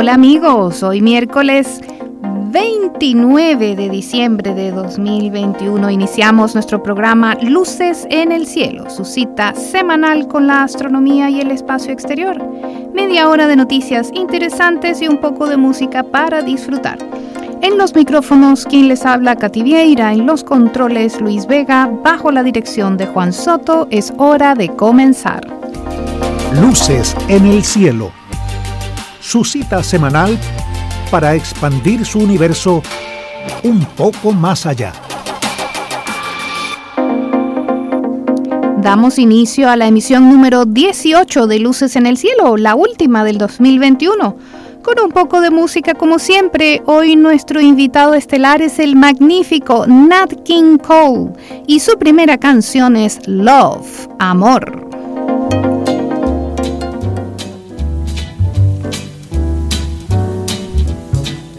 Hola amigos, hoy miércoles 29 de diciembre de 2021 iniciamos nuestro programa Luces en el Cielo, su cita semanal con la astronomía y el espacio exterior. Media hora de noticias interesantes y un poco de música para disfrutar. En los micrófonos, quien les habla, Katy Vieira, en los controles, Luis Vega, bajo la dirección de Juan Soto, es hora de comenzar. Luces en el Cielo su cita semanal para expandir su universo un poco más allá. Damos inicio a la emisión número 18 de Luces en el Cielo, la última del 2021. Con un poco de música como siempre, hoy nuestro invitado estelar es el magnífico Nat King Cole y su primera canción es Love, Amor.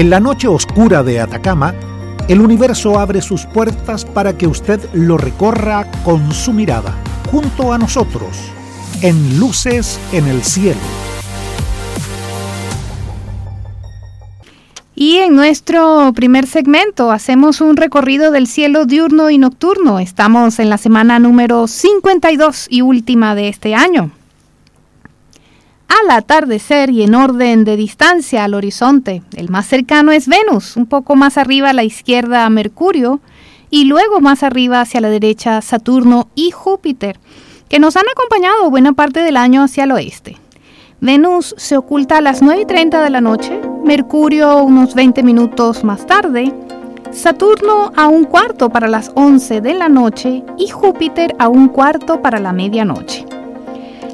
En la noche oscura de Atacama, el universo abre sus puertas para que usted lo recorra con su mirada, junto a nosotros, en Luces en el Cielo. Y en nuestro primer segmento hacemos un recorrido del cielo diurno y nocturno. Estamos en la semana número 52 y última de este año al atardecer y en orden de distancia al horizonte. El más cercano es Venus, un poco más arriba a la izquierda Mercurio y luego más arriba hacia la derecha Saturno y Júpiter, que nos han acompañado buena parte del año hacia el oeste. Venus se oculta a las 9 y 30 de la noche, Mercurio unos 20 minutos más tarde, Saturno a un cuarto para las 11 de la noche y Júpiter a un cuarto para la medianoche.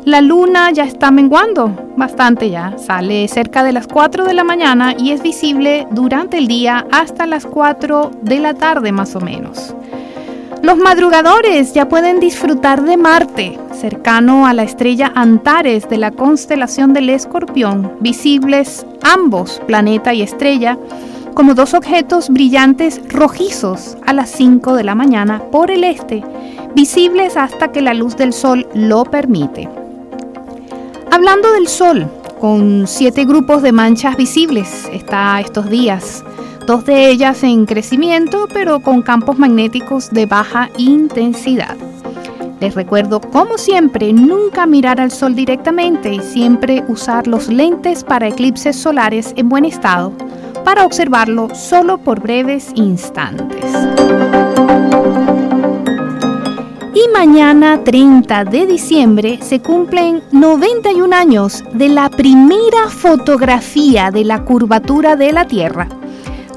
La luna ya está menguando, bastante ya. Sale cerca de las 4 de la mañana y es visible durante el día hasta las 4 de la tarde más o menos. Los madrugadores ya pueden disfrutar de Marte, cercano a la estrella Antares de la constelación del Escorpión, visibles ambos, planeta y estrella, como dos objetos brillantes rojizos a las 5 de la mañana por el este, visibles hasta que la luz del Sol lo permite. Hablando del Sol, con siete grupos de manchas visibles está estos días, dos de ellas en crecimiento pero con campos magnéticos de baja intensidad. Les recuerdo, como siempre, nunca mirar al sol directamente y siempre usar los lentes para eclipses solares en buen estado para observarlo solo por breves instantes. Mañana 30 de diciembre se cumplen 91 años de la primera fotografía de la curvatura de la Tierra,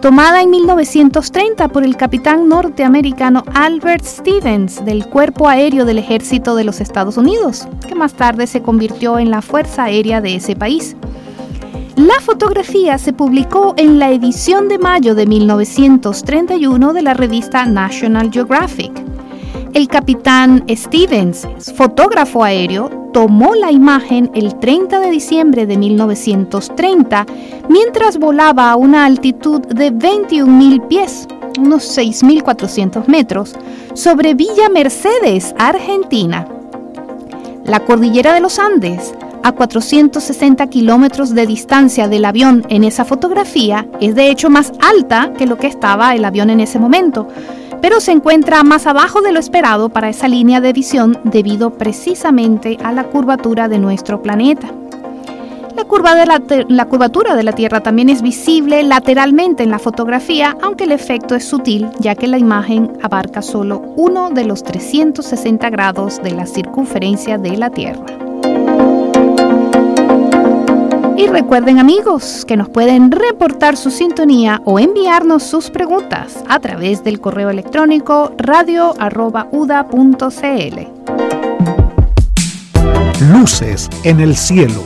tomada en 1930 por el capitán norteamericano Albert Stevens del Cuerpo Aéreo del Ejército de los Estados Unidos, que más tarde se convirtió en la Fuerza Aérea de ese país. La fotografía se publicó en la edición de mayo de 1931 de la revista National Geographic. El capitán Stevens, fotógrafo aéreo, tomó la imagen el 30 de diciembre de 1930 mientras volaba a una altitud de 21.000 pies, unos 6.400 metros, sobre Villa Mercedes, Argentina. La cordillera de los Andes, a 460 kilómetros de distancia del avión en esa fotografía, es de hecho más alta que lo que estaba el avión en ese momento pero se encuentra más abajo de lo esperado para esa línea de visión debido precisamente a la curvatura de nuestro planeta. La, curva de la, curvatura de la Tierra también es visible lateralmente en la fotografía, aunque el efecto es sutil, ya que la imagen abarca solo uno de los 360 grados de la circunferencia de la Tierra. Y recuerden amigos que nos pueden reportar su sintonía o enviarnos sus preguntas a través del correo electrónico radio.uda.cl. Luces en el cielo,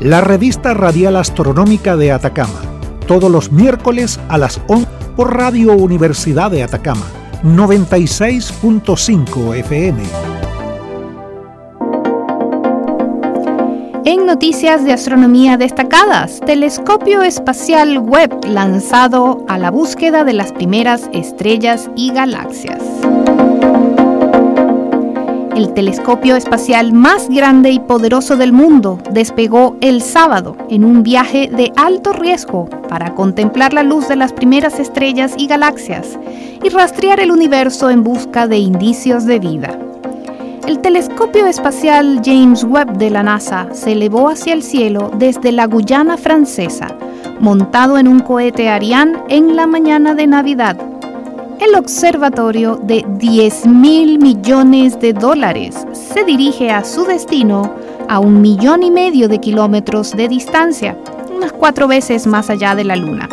la revista radial astronómica de Atacama, todos los miércoles a las 11 por Radio Universidad de Atacama, 96.5 FM. En noticias de astronomía destacadas, telescopio espacial Webb lanzado a la búsqueda de las primeras estrellas y galaxias. El telescopio espacial más grande y poderoso del mundo despegó el sábado en un viaje de alto riesgo para contemplar la luz de las primeras estrellas y galaxias y rastrear el universo en busca de indicios de vida. El telescopio espacial James Webb de la NASA se elevó hacia el cielo desde la Guyana francesa, montado en un cohete Ariane en la mañana de Navidad. El observatorio de 10 mil millones de dólares se dirige a su destino a un millón y medio de kilómetros de distancia, unas cuatro veces más allá de la Luna.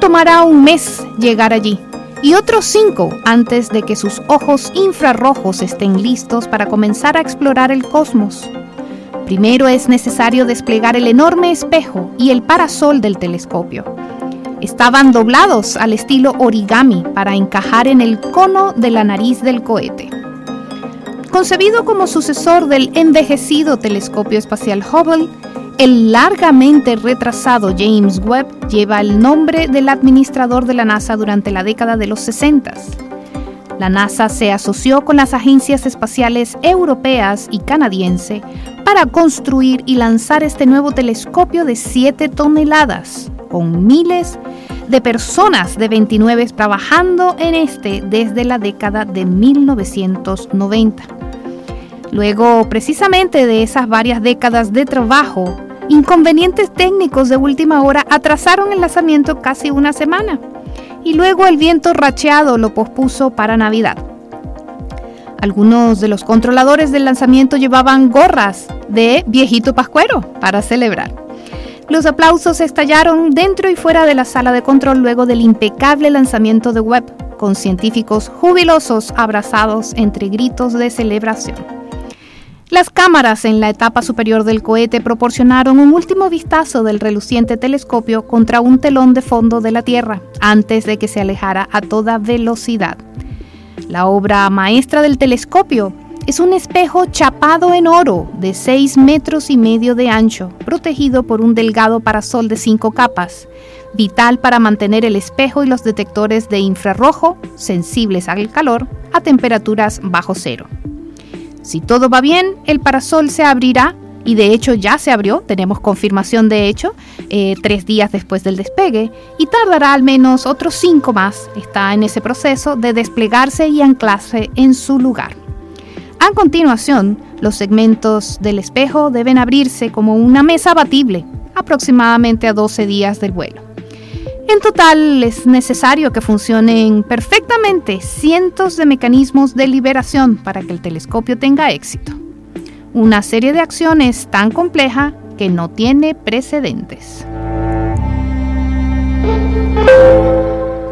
Tomará un mes llegar allí y otros cinco antes de que sus ojos infrarrojos estén listos para comenzar a explorar el cosmos. Primero es necesario desplegar el enorme espejo y el parasol del telescopio. Estaban doblados al estilo origami para encajar en el cono de la nariz del cohete. Concebido como sucesor del envejecido telescopio espacial Hubble, el largamente retrasado James Webb lleva el nombre del administrador de la NASA durante la década de los 60. La NASA se asoció con las agencias espaciales europeas y canadiense para construir y lanzar este nuevo telescopio de 7 toneladas, con miles de personas de 29 trabajando en este desde la década de 1990. Luego, precisamente de esas varias décadas de trabajo, Inconvenientes técnicos de última hora atrasaron el lanzamiento casi una semana y luego el viento racheado lo pospuso para Navidad. Algunos de los controladores del lanzamiento llevaban gorras de viejito pascuero para celebrar. Los aplausos estallaron dentro y fuera de la sala de control luego del impecable lanzamiento de Webb, con científicos jubilosos abrazados entre gritos de celebración. Las cámaras en la etapa superior del cohete proporcionaron un último vistazo del reluciente telescopio contra un telón de fondo de la Tierra antes de que se alejara a toda velocidad. La obra maestra del telescopio es un espejo chapado en oro de 6 metros y medio de ancho, protegido por un delgado parasol de 5 capas, vital para mantener el espejo y los detectores de infrarrojo, sensibles al calor, a temperaturas bajo cero. Si todo va bien, el parasol se abrirá y de hecho ya se abrió, tenemos confirmación de hecho, eh, tres días después del despegue, y tardará al menos otros cinco más, está en ese proceso de desplegarse y anclarse en su lugar. A continuación, los segmentos del espejo deben abrirse como una mesa abatible, aproximadamente a 12 días del vuelo. En total es necesario que funcionen perfectamente cientos de mecanismos de liberación para que el telescopio tenga éxito. Una serie de acciones tan compleja que no tiene precedentes.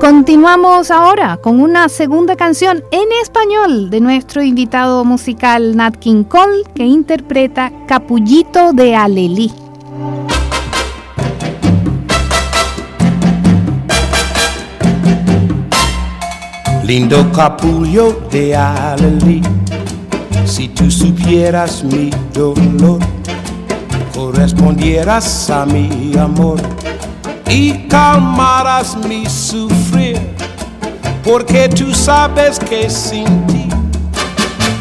Continuamos ahora con una segunda canción en español de nuestro invitado musical Nat King Cole que interpreta Capullito de Alelí. Lindo capullo de Alelí, si tú supieras mi dolor, correspondieras a mi amor y calmaras mi sufrir, porque tú sabes que sin ti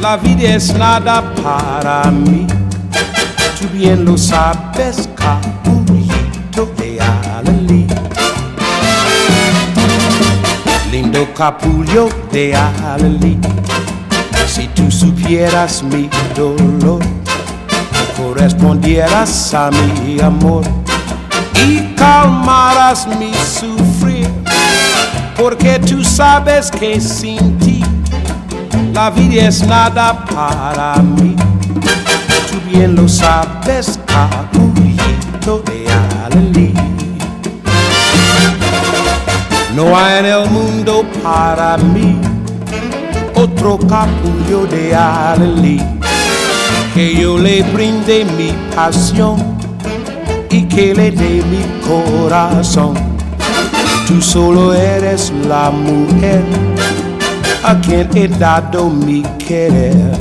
la vida es nada para mí. Tú bien lo sabes, capullito capullo de Alelí. Si tú supieras mi dolor, correspondieras a mi amor y calmaras mi sufrir, porque tú sabes que sin ti la vida es nada para mí. Tú bien lo sabes, capullito de Alelí. No hay en el mundo para mí otro capullo de Alelí que yo le brinde mi pasión y que le dé mi corazón. Tú solo eres la mujer a quien he dado mi querer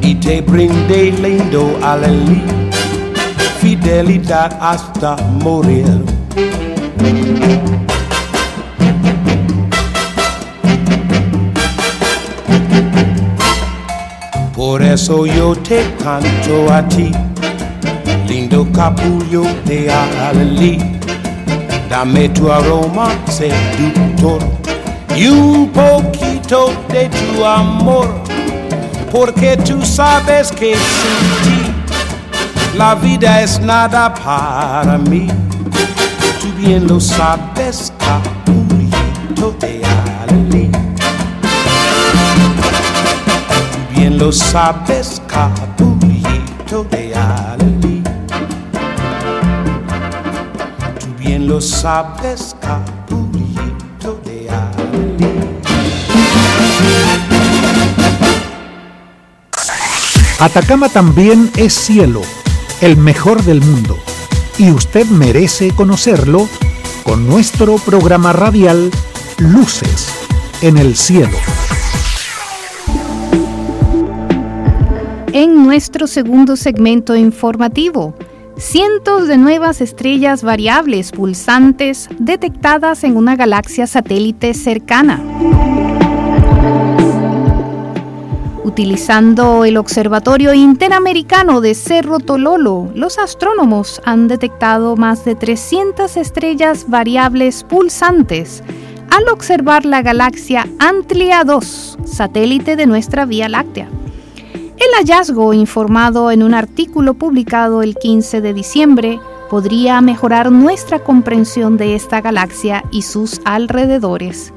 y te brindé lindo Alelí, fidelidad hasta morir. Yo te canto a ti, lindo capullo de Alelí. Dame tu aroma seductor y un poquito de tu amor, porque tú sabes que sin ti la vida es nada para mí. Tú bien lo sabes, capullito de lo sabes, capullito de Alelí. Tú bien lo sabes, capullito de Alelí. Atacama también es cielo, el mejor del mundo, y usted merece conocerlo con nuestro programa radial Luces en el cielo. En nuestro segundo segmento informativo, cientos de nuevas estrellas variables pulsantes detectadas en una galaxia satélite cercana. Utilizando el Observatorio Interamericano de Cerro Tololo, los astrónomos han detectado más de 300 estrellas variables pulsantes al observar la galaxia Antlia 2, satélite de nuestra Vía Láctea. El hallazgo, informado en un artículo publicado el 15 de diciembre, podría mejorar nuestra comprensión de esta galaxia y sus alrededores.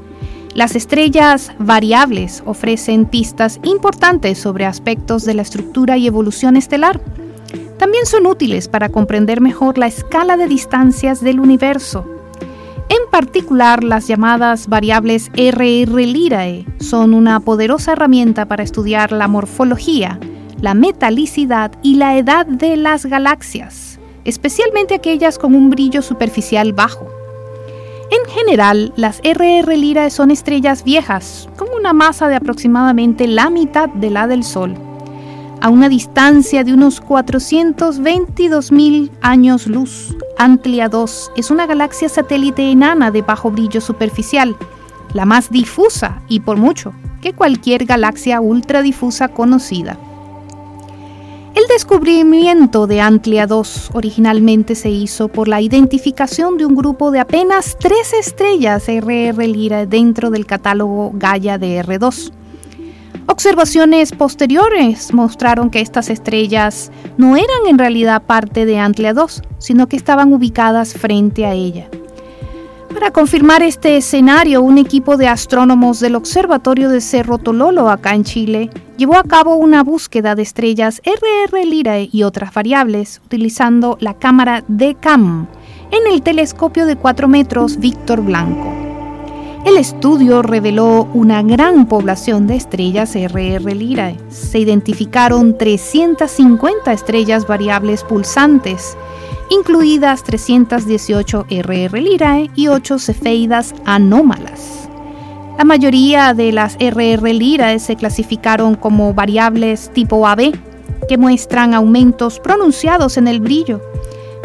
Las estrellas variables ofrecen pistas importantes sobre aspectos de la estructura y evolución estelar. También son útiles para comprender mejor la escala de distancias del universo. Particular, las llamadas variables RR Lirae son una poderosa herramienta para estudiar la morfología, la metalicidad y la edad de las galaxias, especialmente aquellas con un brillo superficial bajo. En general, las RR Lyrae son estrellas viejas, con una masa de aproximadamente la mitad de la del Sol, a una distancia de unos 422.000 años luz. Antlia 2 es una galaxia satélite enana de bajo brillo superficial, la más difusa y por mucho que cualquier galaxia ultradifusa conocida. El descubrimiento de Antlia 2 originalmente se hizo por la identificación de un grupo de apenas tres estrellas RR Lyrae dentro del catálogo Gaia de R2. Observaciones posteriores mostraron que estas estrellas no eran en realidad parte de Antlia 2, sino que estaban ubicadas frente a ella. Para confirmar este escenario, un equipo de astrónomos del Observatorio de Cerro Tololo, acá en Chile, llevó a cabo una búsqueda de estrellas RR Lyrae y otras variables utilizando la cámara DECAM en el telescopio de 4 metros Víctor Blanco. El estudio reveló una gran población de estrellas RR Lyrae. Se identificaron 350 estrellas variables pulsantes incluidas 318 RR Lyrae y 8 cefeidas anómalas. La mayoría de las RR Lyrae se clasificaron como variables tipo AB, que muestran aumentos pronunciados en el brillo,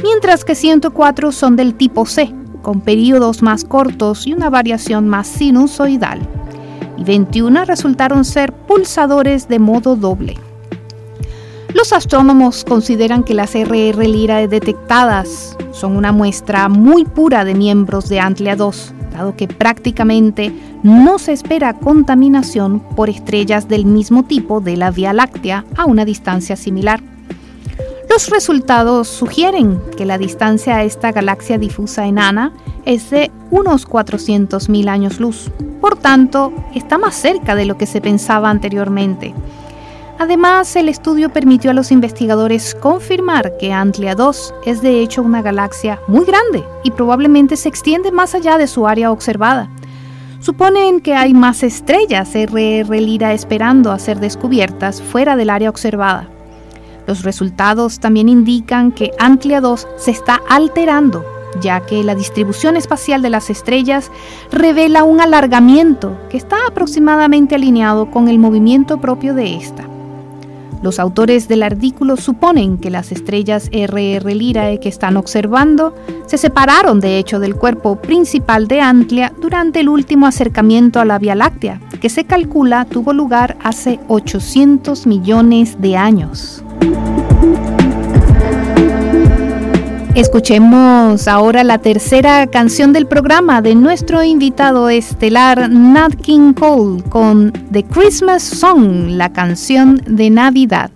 mientras que 104 son del tipo C, con periodos más cortos y una variación más sinusoidal, y 21 resultaron ser pulsadores de modo doble. Los astrónomos consideran que las RR Lyrae detectadas son una muestra muy pura de miembros de Antlia 2, dado que prácticamente no se espera contaminación por estrellas del mismo tipo de la Vía Láctea a una distancia similar. Los resultados sugieren que la distancia a esta galaxia difusa enana es de unos 400.000 años luz. Por tanto, está más cerca de lo que se pensaba anteriormente. Además, el estudio permitió a los investigadores confirmar que Antlia 2 es de hecho una galaxia muy grande y probablemente se extiende más allá de su área observada. Suponen que hay más estrellas RR Lira esperando a ser descubiertas fuera del área observada. Los resultados también indican que Antlia 2 se está alterando, ya que la distribución espacial de las estrellas revela un alargamiento que está aproximadamente alineado con el movimiento propio de esta. Los autores del artículo suponen que las estrellas RR Lyrae que están observando se separaron de hecho del cuerpo principal de Antlia durante el último acercamiento a la Vía Láctea, que se calcula tuvo lugar hace 800 millones de años. Escuchemos ahora la tercera canción del programa de nuestro invitado estelar Nat King Cole con The Christmas Song, la canción de Navidad.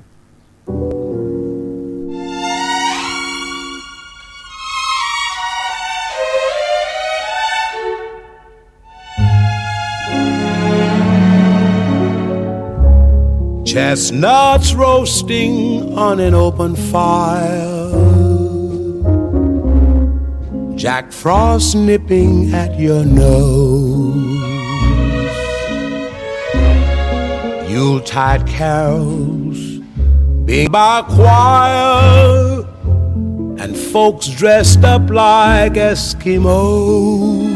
Chestnuts roasting on an open fire Jack Frost nipping at your nose. Yuletide carols being by choir, and folks dressed up like Eskimos.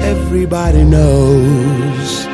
Everybody knows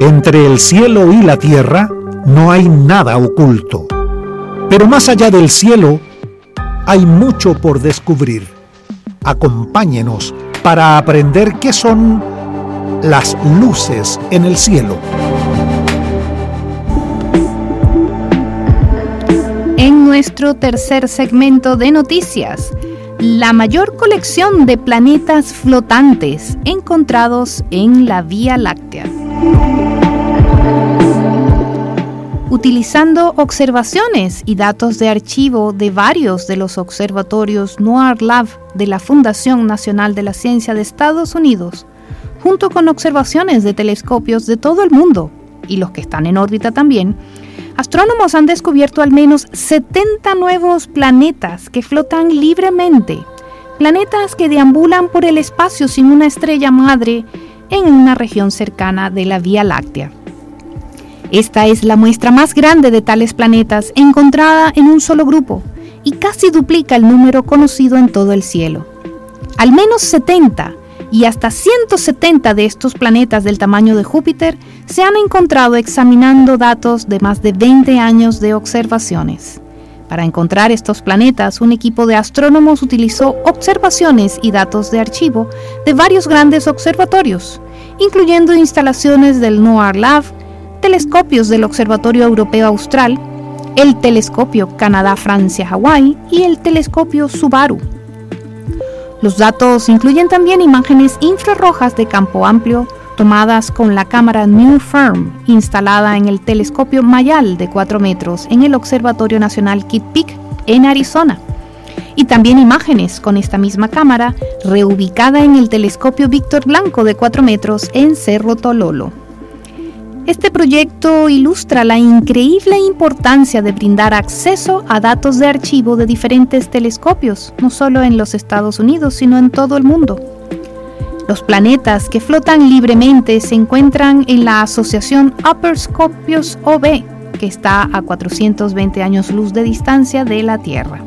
Entre el cielo y la tierra no hay nada oculto. Pero más allá del cielo hay mucho por descubrir. Acompáñenos para aprender qué son las luces en el cielo. En nuestro tercer segmento de noticias, la mayor colección de planetas flotantes encontrados en la Vía Láctea. Utilizando observaciones y datos de archivo de varios de los observatorios NOAR-LAB de la Fundación Nacional de la Ciencia de Estados Unidos, junto con observaciones de telescopios de todo el mundo y los que están en órbita también, astrónomos han descubierto al menos 70 nuevos planetas que flotan libremente, planetas que deambulan por el espacio sin una estrella madre en una región cercana de la Vía Láctea. Esta es la muestra más grande de tales planetas encontrada en un solo grupo y casi duplica el número conocido en todo el cielo. Al menos 70 y hasta 170 de estos planetas del tamaño de Júpiter se han encontrado examinando datos de más de 20 años de observaciones. Para encontrar estos planetas, un equipo de astrónomos utilizó observaciones y datos de archivo de varios grandes observatorios, incluyendo instalaciones del NOAR Lab, telescopios del Observatorio Europeo Austral, el telescopio Canadá-Francia-Hawái y el telescopio Subaru. Los datos incluyen también imágenes infrarrojas de campo amplio tomadas con la cámara New Firm instalada en el telescopio Mayal de 4 metros en el Observatorio Nacional Kitt Peak en Arizona. Y también imágenes con esta misma cámara reubicada en el telescopio Víctor Blanco de 4 metros en Cerro Tololo. Este proyecto ilustra la increíble importancia de brindar acceso a datos de archivo de diferentes telescopios, no solo en los Estados Unidos, sino en todo el mundo. Los planetas que flotan libremente se encuentran en la asociación Upper Scorpius OB, que está a 420 años luz de distancia de la Tierra.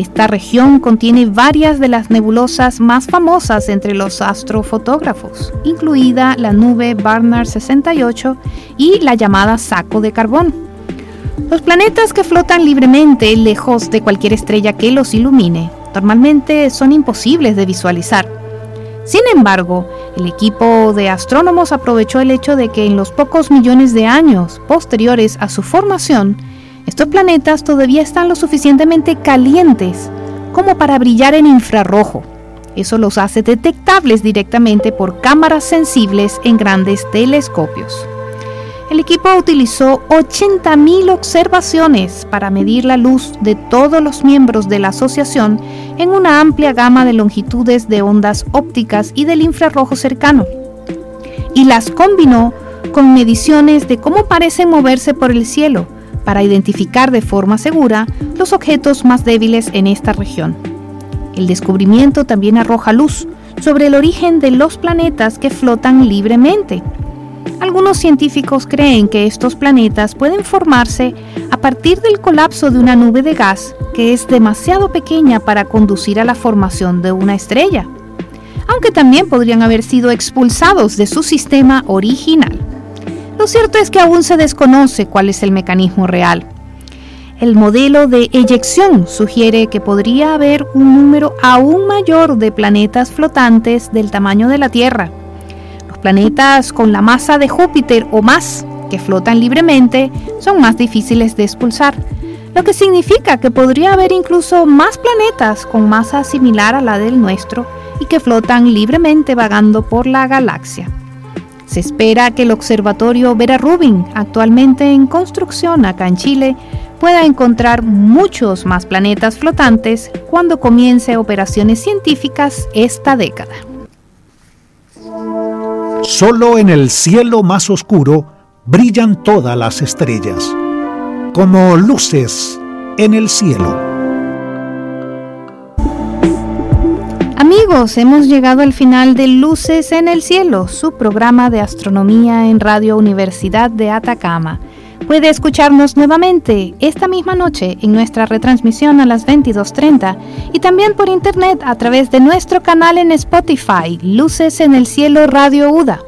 Esta región contiene varias de las nebulosas más famosas entre los astrofotógrafos, incluida la nube Barnard 68 y la llamada saco de carbón. Los planetas que flotan libremente lejos de cualquier estrella que los ilumine normalmente son imposibles de visualizar sin embargo, el equipo de astrónomos aprovechó el hecho de que en los pocos millones de años posteriores a su formación, estos planetas todavía están lo suficientemente calientes como para brillar en infrarrojo. Eso los hace detectables directamente por cámaras sensibles en grandes telescopios. El equipo utilizó 80.000 observaciones para medir la luz de todos los miembros de la asociación en una amplia gama de longitudes de ondas ópticas y del infrarrojo cercano, y las combinó con mediciones de cómo parecen moverse por el cielo para identificar de forma segura los objetos más débiles en esta región. El descubrimiento también arroja luz sobre el origen de los planetas que flotan libremente algunos científicos creen que estos planetas pueden formarse a partir del colapso de una nube de gas que es demasiado pequeña para conducir a la formación de una estrella, aunque también podrían haber sido expulsados de su sistema original. Lo cierto es que aún se desconoce cuál es el mecanismo real. El modelo de eyección sugiere que podría haber un número aún mayor de planetas flotantes del tamaño de la Tierra. Los planetas con la masa de Júpiter o más, que flotan libremente, son más difíciles de expulsar, lo que significa que podría haber incluso más planetas con masa similar a la del nuestro y que flotan libremente vagando por la galaxia. Se espera que el observatorio Vera Rubin, actualmente en construcción acá en Chile, pueda encontrar muchos más planetas flotantes cuando comience operaciones científicas esta década. Solo en el cielo más oscuro brillan todas las estrellas, como luces en el cielo. Hemos llegado al final de Luces en el Cielo, su programa de astronomía en Radio Universidad de Atacama. Puede escucharnos nuevamente esta misma noche en nuestra retransmisión a las 22.30 y también por internet a través de nuestro canal en Spotify, Luces en el Cielo Radio UDA.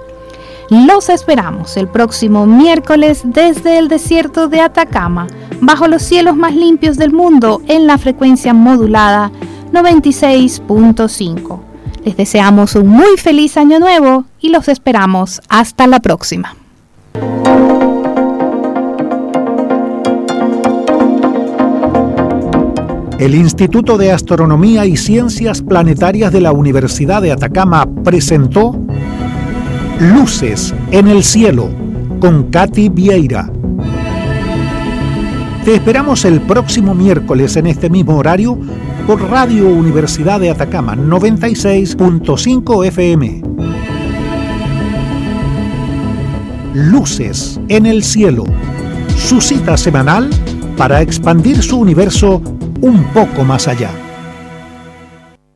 Los esperamos el próximo miércoles desde el desierto de Atacama, bajo los cielos más limpios del mundo en la frecuencia modulada 96.5. Les deseamos un muy feliz año nuevo y los esperamos hasta la próxima. el Instituto de Astronomía y Ciencias Planetarias de la Universidad de Atacama presentó Luces en el Cielo con Katy Vieira. Te esperamos el próximo miércoles en este mismo horario por Radio Universidad de Atacama 96.5 FM. Luces en el Cielo, su cita semanal para expandir su universo un poco más allá.